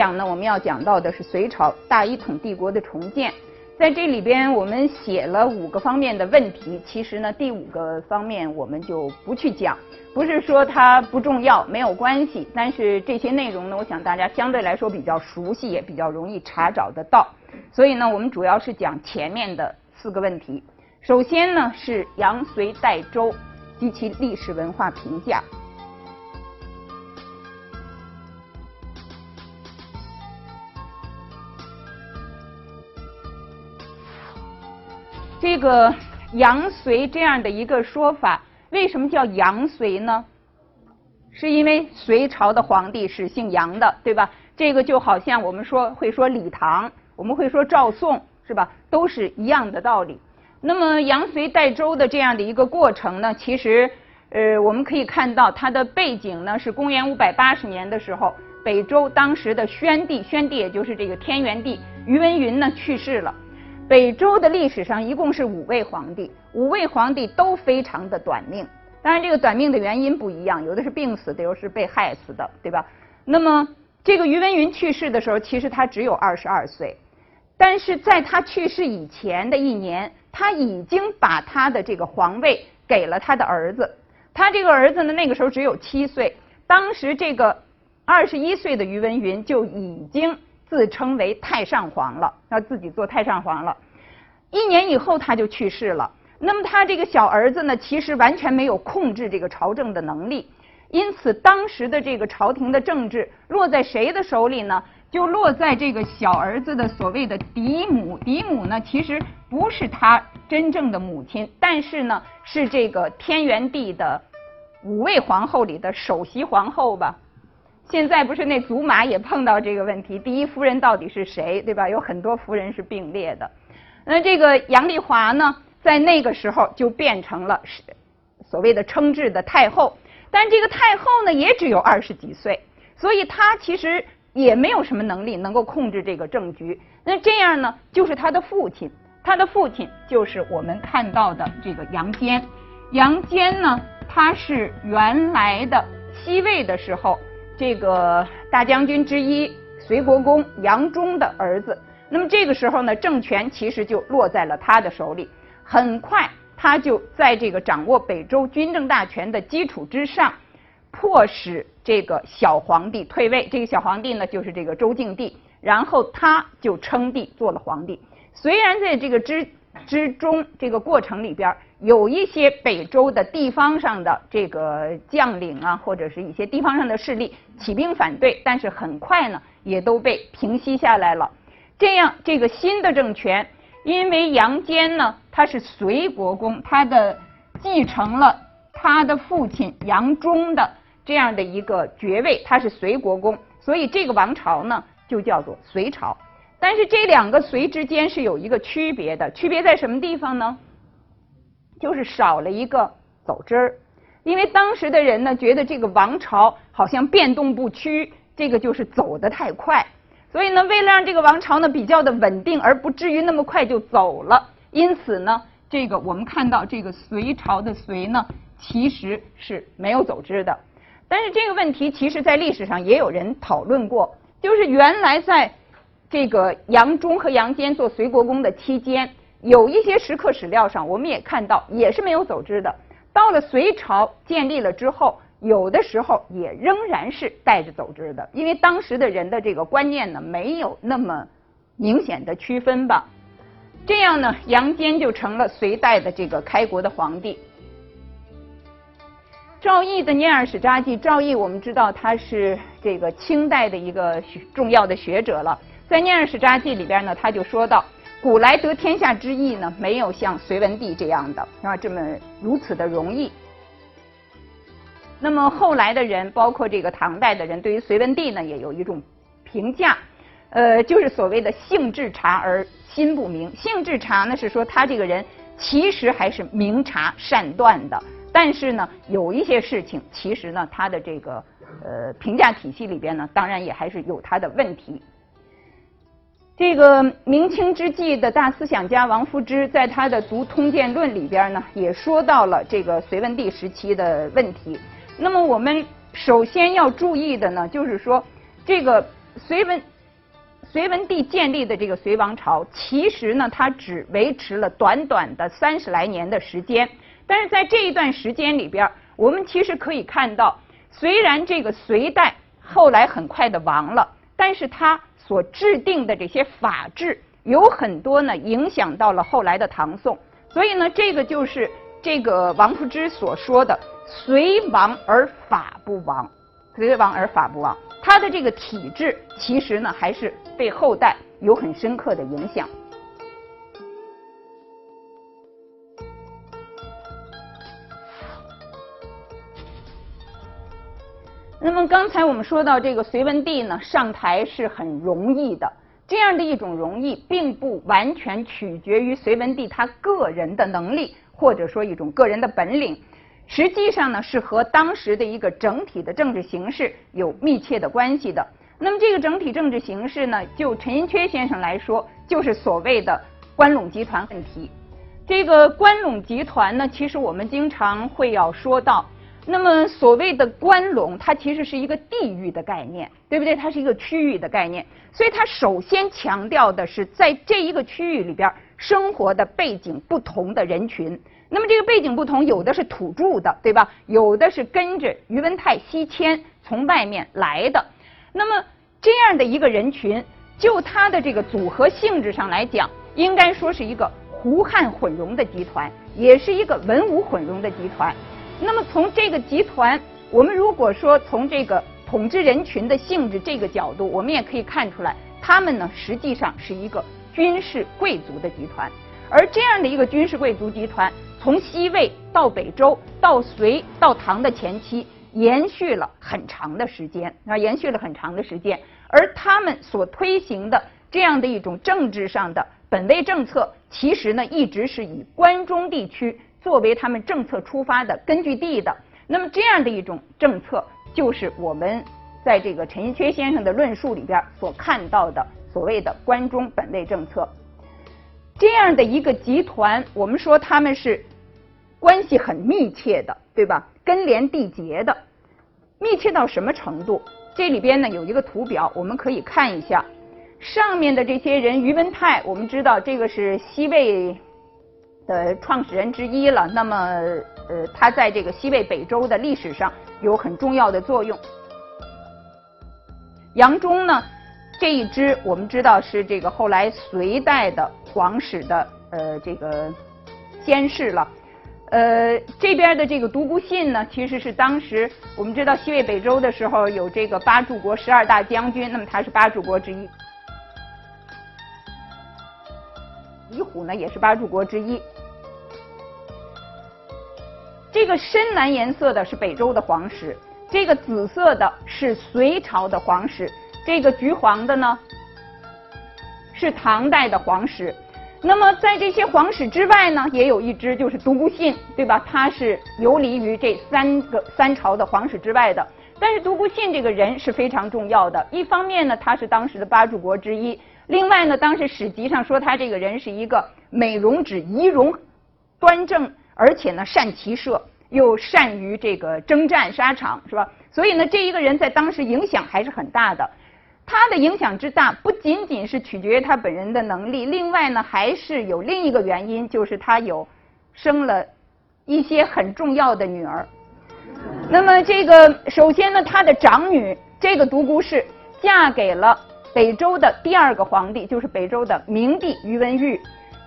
讲呢，我们要讲到的是隋朝大一统帝国的重建。在这里边，我们写了五个方面的问题。其实呢，第五个方面我们就不去讲，不是说它不重要，没有关系。但是这些内容呢，我想大家相对来说比较熟悉，也比较容易查找得到。所以呢，我们主要是讲前面的四个问题。首先呢，是杨隋代周及其历史文化评价。这个杨隋这样的一个说法，为什么叫杨隋呢？是因为隋朝的皇帝是姓杨的，对吧？这个就好像我们说会说李唐，我们会说赵宋，是吧？都是一样的道理。那么杨隋代周的这样的一个过程呢，其实呃我们可以看到它的背景呢是公元五百八十年的时候，北周当时的宣帝，宣帝也就是这个天元帝于文云呢去世了。北周的历史上一共是五位皇帝，五位皇帝都非常的短命。当然，这个短命的原因不一样，有的是病死的，有是被害死的，对吧？那么，这个于文云去世的时候，其实他只有二十二岁，但是在他去世以前的一年，他已经把他的这个皇位给了他的儿子。他这个儿子呢，那个时候只有七岁，当时这个二十一岁的于文云就已经。自称为太上皇了，要自己做太上皇了。一年以后他就去世了。那么他这个小儿子呢，其实完全没有控制这个朝政的能力。因此，当时的这个朝廷的政治落在谁的手里呢？就落在这个小儿子的所谓的嫡母。嫡母呢，其实不是他真正的母亲，但是呢，是这个天元帝的五位皇后里的首席皇后吧。现在不是那祖玛也碰到这个问题，第一夫人到底是谁，对吧？有很多夫人是并列的。那这个杨丽华呢，在那个时候就变成了所谓的称制的太后，但这个太后呢也只有二十几岁，所以她其实也没有什么能力能够控制这个政局。那这样呢，就是她的父亲，她的父亲就是我们看到的这个杨坚。杨坚呢，他是原来的西魏的时候。这个大将军之一隋国公杨忠的儿子，那么这个时候呢，政权其实就落在了他的手里。很快，他就在这个掌握北周军政大权的基础之上，迫使这个小皇帝退位。这个小皇帝呢，就是这个周敬帝，然后他就称帝做了皇帝。虽然在这个之之中这个过程里边。有一些北周的地方上的这个将领啊，或者是一些地方上的势力起兵反对，但是很快呢，也都被平息下来了。这样，这个新的政权，因为杨坚呢，他是隋国公，他的继承了他的父亲杨忠的这样的一个爵位，他是隋国公，所以这个王朝呢，就叫做隋朝。但是这两个隋之间是有一个区别的，区别在什么地方呢？就是少了一个走之儿，因为当时的人呢觉得这个王朝好像变动不趋，这个就是走得太快，所以呢，为了让这个王朝呢比较的稳定，而不至于那么快就走了，因此呢，这个我们看到这个隋朝的隋呢其实是没有走之的。但是这个问题其实在历史上也有人讨论过，就是原来在这个杨忠和杨坚做隋国公的期间。有一些石刻史料上，我们也看到，也是没有走之的。到了隋朝建立了之后，有的时候也仍然是带着走之的，因为当时的人的这个观念呢，没有那么明显的区分吧。这样呢，杨坚就成了隋代的这个开国的皇帝。赵翼的《念二史札记》，赵翼我们知道他是这个清代的一个重要的学者了，在《念二史札记》里边呢，他就说到。古来得天下之意呢，没有像隋文帝这样的，啊？这么如此的容易。那么后来的人，包括这个唐代的人，对于隋文帝呢，也有一种评价，呃，就是所谓的性致察而心不明。性致察呢，是说他这个人其实还是明察善断的，但是呢，有一些事情，其实呢，他的这个呃评价体系里边呢，当然也还是有他的问题。这个明清之际的大思想家王夫之，在他的《读通鉴论》里边呢，也说到了这个隋文帝时期的问题。那么我们首先要注意的呢，就是说，这个隋文隋文帝建立的这个隋王朝，其实呢，它只维持了短短的三十来年的时间。但是在这一段时间里边，我们其实可以看到，虽然这个隋代后来很快的亡了，但是它所制定的这些法制有很多呢，影响到了后来的唐宋。所以呢，这个就是这个王夫之所说的“隋亡而法不亡”，隋亡而法不亡。他的这个体制其实呢，还是对后代有很深刻的影响。那么刚才我们说到这个隋文帝呢，上台是很容易的。这样的一种容易，并不完全取决于隋文帝他个人的能力，或者说一种个人的本领。实际上呢，是和当时的一个整体的政治形势有密切的关系的。那么这个整体政治形势呢，就陈寅恪先生来说，就是所谓的关陇集团问题。这个关陇集团呢，其实我们经常会要说到。那么所谓的关陇，它其实是一个地域的概念，对不对？它是一个区域的概念，所以它首先强调的是在这一个区域里边生活的背景不同的人群。那么这个背景不同，有的是土著的，对吧？有的是跟着宇文泰西迁从外面来的。那么这样的一个人群，就它的这个组合性质上来讲，应该说是一个胡汉混融的集团，也是一个文武混融的集团。那么从这个集团，我们如果说从这个统治人群的性质这个角度，我们也可以看出来，他们呢实际上是一个军事贵族的集团。而这样的一个军事贵族集团，从西魏到北周，到隋到唐的前期，延续了很长的时间啊，延续了很长的时间。而他们所推行的这样的一种政治上的本位政策，其实呢，一直是以关中地区作为他们政策出发的根据地的。那么这样的一种政策，就是我们在这个陈寅恪先生的论述里边所看到的所谓的关中本位政策。这样的一个集团，我们说他们是关系很密切的，对吧？根连蒂结的，密切到什么程度？这里边呢有一个图表，我们可以看一下。上面的这些人，于文泰，我们知道这个是西魏的创始人之一了。那么，呃，他在这个西魏北周的历史上有很重要的作用。杨忠呢？这一支我们知道是这个后来隋代的皇室的呃这个先士了，呃这边的这个独孤信呢，其实是当时我们知道西魏北周的时候有这个八柱国十二大将军，那么他是八柱国之一。李虎呢也是八柱国之一。这个深蓝颜色的是北周的皇室，这个紫色的是隋朝的皇室。这个橘黄的呢，是唐代的皇室。那么在这些皇室之外呢，也有一支就是独孤信，对吧？他是游离于这三个三朝的皇室之外的。但是独孤信这个人是非常重要的。一方面呢，他是当时的八柱国之一；另外呢，当时史籍上说他这个人是一个美容指仪容端正，而且呢善骑射，又善于这个征战沙场，是吧？所以呢，这一个人在当时影响还是很大的。他的影响之大，不仅仅是取决于他本人的能力，另外呢，还是有另一个原因，就是他有生了一些很重要的女儿。那么，这个首先呢，他的长女这个独孤氏嫁给了北周的第二个皇帝，就是北周的明帝宇文毓。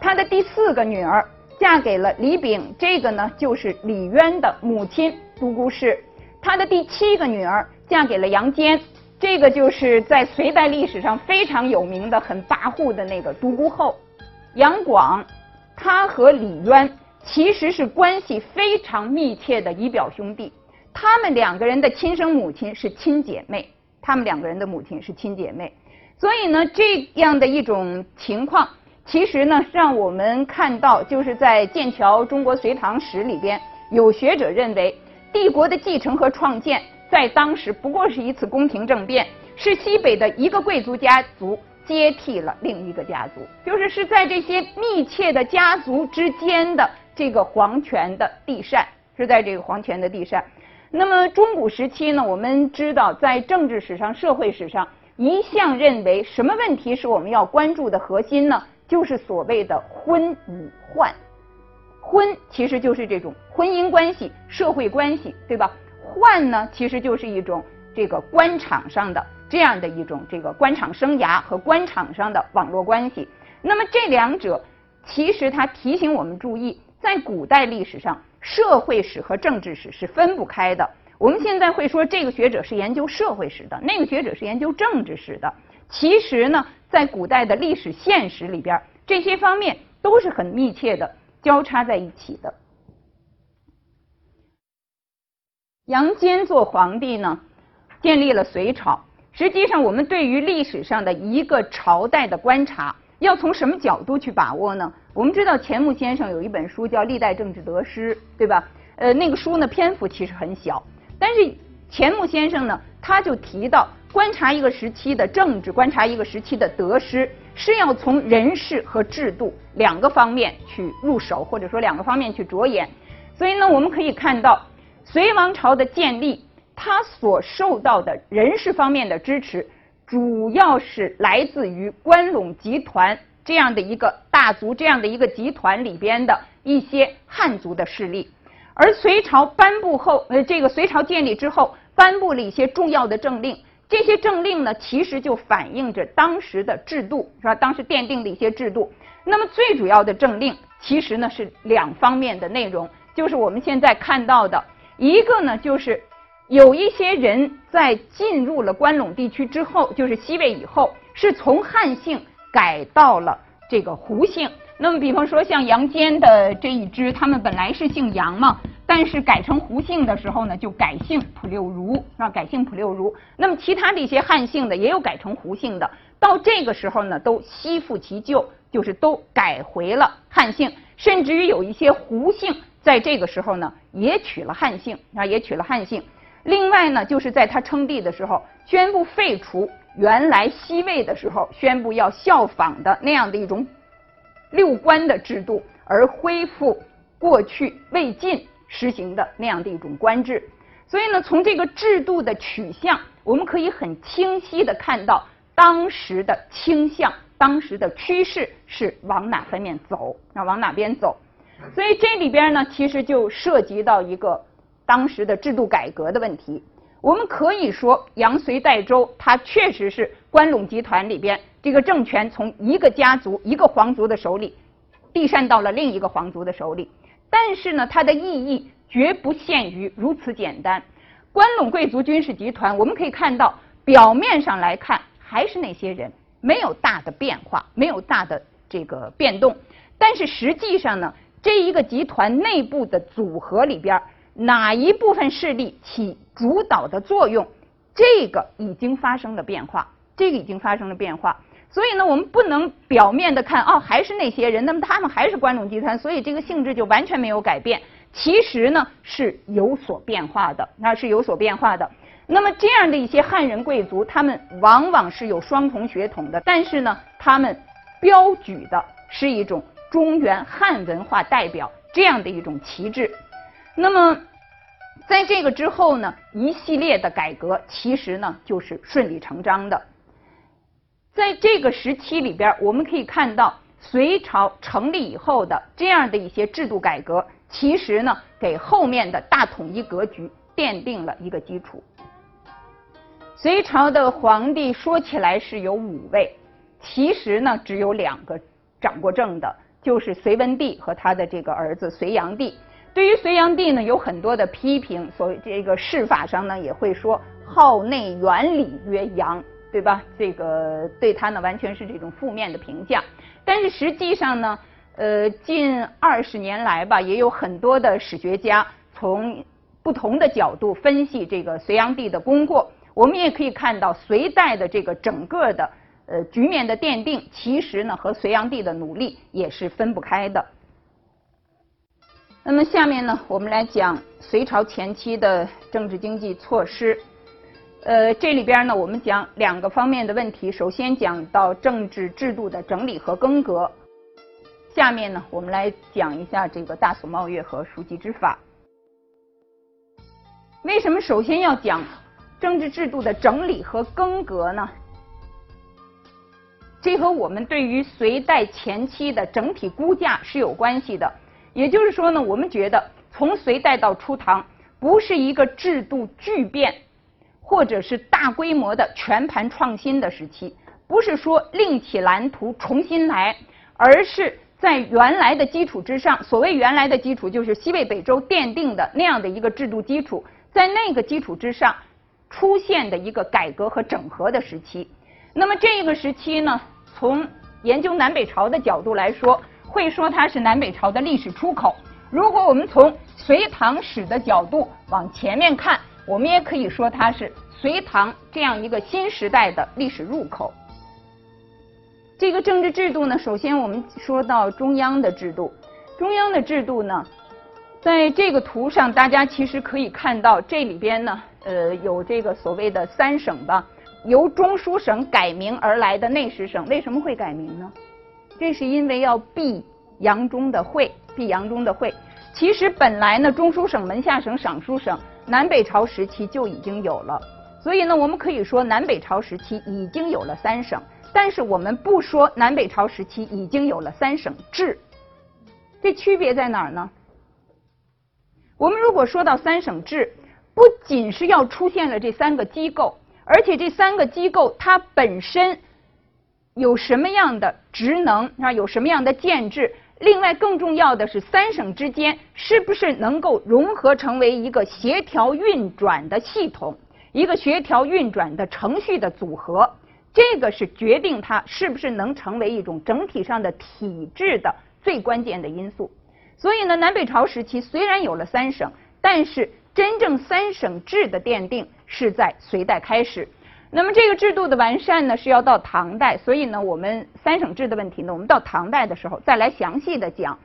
他的第四个女儿嫁给了李炳，这个呢就是李渊的母亲独孤氏。他的第七个女儿嫁给了杨坚。这个就是在隋代历史上非常有名的、很跋扈的那个独孤后杨广，他和李渊其实是关系非常密切的姨表兄弟，他们两个人的亲生母亲是亲姐妹，他们两个人的母亲是亲姐妹，所以呢，这样的一种情况，其实呢，让我们看到，就是在剑桥《中国隋唐史》里边，有学者认为，帝国的继承和创建。在当时不过是一次宫廷政变，是西北的一个贵族家族接替了另一个家族，就是是在这些密切的家族之间的这个皇权的地扇，是在这个皇权的地扇。那么中古时期呢，我们知道在政治史上、社会史上，一向认为什么问题是我们要关注的核心呢？就是所谓的婚与宦。婚其实就是这种婚姻关系、社会关系，对吧？宦呢，其实就是一种这个官场上的这样的一种这个官场生涯和官场上的网络关系。那么这两者，其实它提醒我们注意，在古代历史上，社会史和政治史是分不开的。我们现在会说这个学者是研究社会史的，那个学者是研究政治史的。其实呢，在古代的历史现实里边，这些方面都是很密切的交叉在一起的。杨坚做皇帝呢，建立了隋朝。实际上，我们对于历史上的一个朝代的观察，要从什么角度去把握呢？我们知道钱穆先生有一本书叫《历代政治得失》，对吧？呃，那个书呢，篇幅其实很小。但是钱穆先生呢，他就提到，观察一个时期的政治，观察一个时期的得失，是要从人事和制度两个方面去入手，或者说两个方面去着眼。所以呢，我们可以看到，隋王朝的建立，它所受到的人事方面的支持，主要是来自于关陇集团这样的一个大族，这样的一个集团里边的一些汉族的势力。而隋朝颁布后，呃，这个隋朝建立之后，颁布了一些重要的政令。这些政令呢，其实就反映着当时的制度，是吧？当时奠定的一些制度。那么最主要的政令，其实呢是两方面的内容，就是我们现在看到的一个呢，就是有一些人在进入了关陇地区之后，就是西魏以后，是从汉姓改到了这个胡姓。那么，比方说像杨坚的这一支，他们本来是姓杨嘛，但是改成胡姓的时候呢，就改姓普六如，啊？改姓普六如。那么其他的一些汉姓的也有改成胡姓的，到这个时候呢，都悉复其旧，就是都改回了汉姓，甚至于有一些胡姓在这个时候呢，也取了汉姓，啊，也取了汉姓。另外呢，就是在他称帝的时候，宣布废除原来西魏的时候宣布要效仿的那样的一种。六官的制度，而恢复过去魏晋实行的那样的一种官制。所以呢，从这个制度的取向，我们可以很清晰的看到当时的倾向，当时的趋势是往哪方面走，要往哪边走。所以这里边呢，其实就涉及到一个当时的制度改革的问题。我们可以说，杨隋代周，它确实是关陇集团里边。这个政权从一个家族、一个皇族的手里递善到了另一个皇族的手里，但是呢，它的意义绝不限于如此简单。关陇贵族军事集团，我们可以看到，表面上来看还是那些人，没有大的变化，没有大的这个变动。但是实际上呢，这一个集团内部的组合里边，哪一部分势力起主导的作用，这个已经发生了变化，这个已经发生了变化。所以呢，我们不能表面的看，哦，还是那些人，那么他们还是关陇集团，所以这个性质就完全没有改变。其实呢，是有所变化的，那是有所变化的。那么这样的一些汉人贵族，他们往往是有双重血统的，但是呢，他们标举的是一种中原汉文化代表这样的一种旗帜。那么在这个之后呢，一系列的改革其实呢就是顺理成章的。在这个时期里边，我们可以看到隋朝成立以后的这样的一些制度改革，其实呢，给后面的大统一格局奠定了一个基础。隋朝的皇帝说起来是有五位，其实呢，只有两个掌过政的，就是隋文帝和他的这个儿子隋炀帝。对于隋炀帝呢，有很多的批评，所谓这个谥法上呢，也会说号内元礼曰炀。对吧？这个对他呢，完全是这种负面的评价。但是实际上呢，呃，近二十年来吧，也有很多的史学家从不同的角度分析这个隋炀帝的功过。我们也可以看到，隋代的这个整个的呃局面的奠定，其实呢和隋炀帝的努力也是分不开的。那么下面呢，我们来讲隋朝前期的政治经济措施。呃，这里边呢，我们讲两个方面的问题。首先讲到政治制度的整理和更革。下面呢，我们来讲一下这个大宋茂月和书籍之法。为什么首先要讲政治制度的整理和更革呢？这和我们对于隋代前期的整体估价是有关系的。也就是说呢，我们觉得从隋代到初唐，不是一个制度巨变，或者是大规模的全盘创新的时期，不是说另起蓝图重新来，而是在原来的基础之上。所谓原来的基础，就是西魏、北周奠定的那样的一个制度基础，在那个基础之上出现的一个改革和整合的时期。那么这个时期呢，从研究南北朝的角度来说。会说它是南北朝的历史出口。如果我们从隋唐史的角度往前面看，我们也可以说它是隋唐这样一个新时代的历史入口。这个政治制度呢，首先我们说到中央的制度。中央的制度呢，在这个图上，大家其实可以看到，这里边呢，呃，有这个所谓的三省吧，由中书省改名而来的内史省，为什么会改名呢？这是因为要避杨忠的讳，避杨忠的讳。其实本来呢，中书省、门下省、尚书省，南北朝时期就已经有了。所以呢，我们可以说南北朝时期已经有了三省。但是我们不说南北朝时期已经有了三省制，这区别在哪儿呢？我们如果说到三省制，不仅是要出现了这三个机构，而且这三个机构它本身。有什么样的职能啊？有什么样的建制？另外，更重要的是，三省之间是不是能够融合成为一个协调运转的系统，一个协调运转的程序的组合？这个是决定它是不是能成为一种整体上的体制的最关键的因素。所以呢，南北朝时期虽然有了三省，但是真正三省制的奠定是在隋代开始。那么这个制度的完善呢，是要到唐代，所以呢，我们三省制的问题呢，我们到唐代的时候再来详细的讲。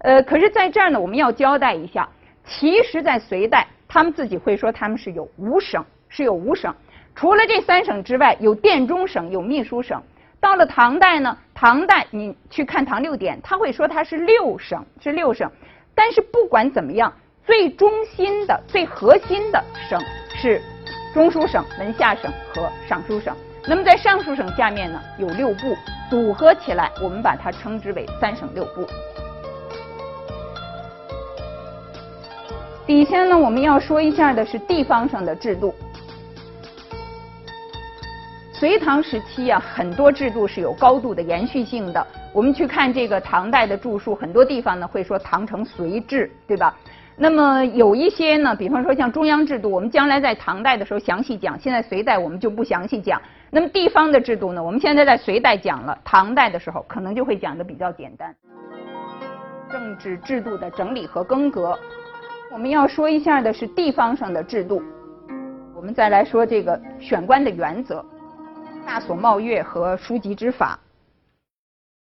呃，可是在这儿呢，我们要交代一下，其实，在隋代，他们自己会说他们是有五省，是有五省，除了这三省之外，有殿中省，有秘书省。到了唐代呢，唐代你去看《唐六典》，他会说它是六省，是六省。但是不管怎么样，最中心的、最核心的省是。中书省、门下省和尚书省。那么在尚书省下面呢，有六部，组合起来，我们把它称之为三省六部。底下呢，我们要说一下的是地方上的制度。隋唐时期啊，很多制度是有高度的延续性的。我们去看这个唐代的著述，很多地方呢会说唐承隋制，对吧？那么有一些呢，比方说像中央制度，我们将来在唐代的时候详细讲，现在隋代我们就不详细讲。那么地方的制度呢，我们现在在隋代讲了，唐代的时候可能就会讲的比较简单。政治制度的整理和更革，我们要说一下的是地方上的制度。我们再来说这个选官的原则，大所冒月和书籍之法。